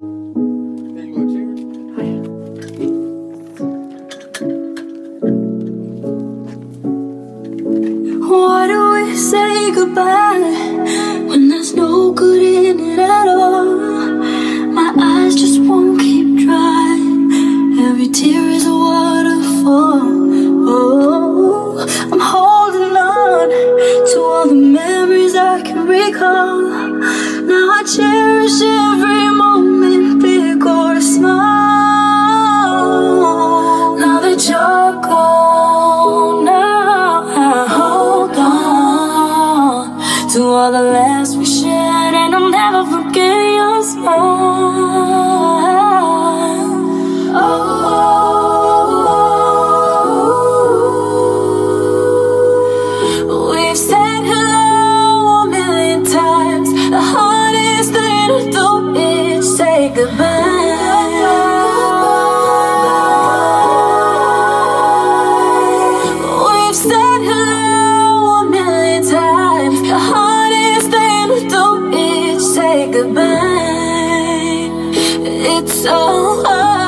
Why do we say goodbye when there's no good in it at all? My eyes just won't keep dry. Every tear is a waterfall. Oh, I'm holding on to all the memories I can recall. Now I cherish every moment, Now that you're gone, I hold on to all the laughs we shared, and I'll never forget your smile. It's so hard